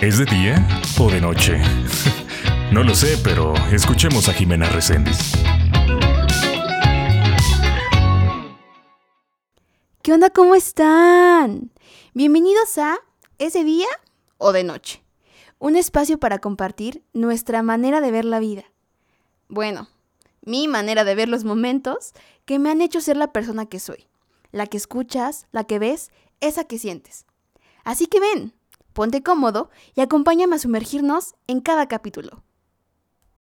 ¿Es de día o de noche? no lo sé, pero escuchemos a Jimena Reséndiz. ¿Qué onda? ¿Cómo están? Bienvenidos a ¿Es de día o de noche? Un espacio para compartir nuestra manera de ver la vida. Bueno, mi manera de ver los momentos que me han hecho ser la persona que soy. La que escuchas, la que ves, esa que sientes. Así que ven, ponte cómodo y acompáñame a sumergirnos en cada capítulo.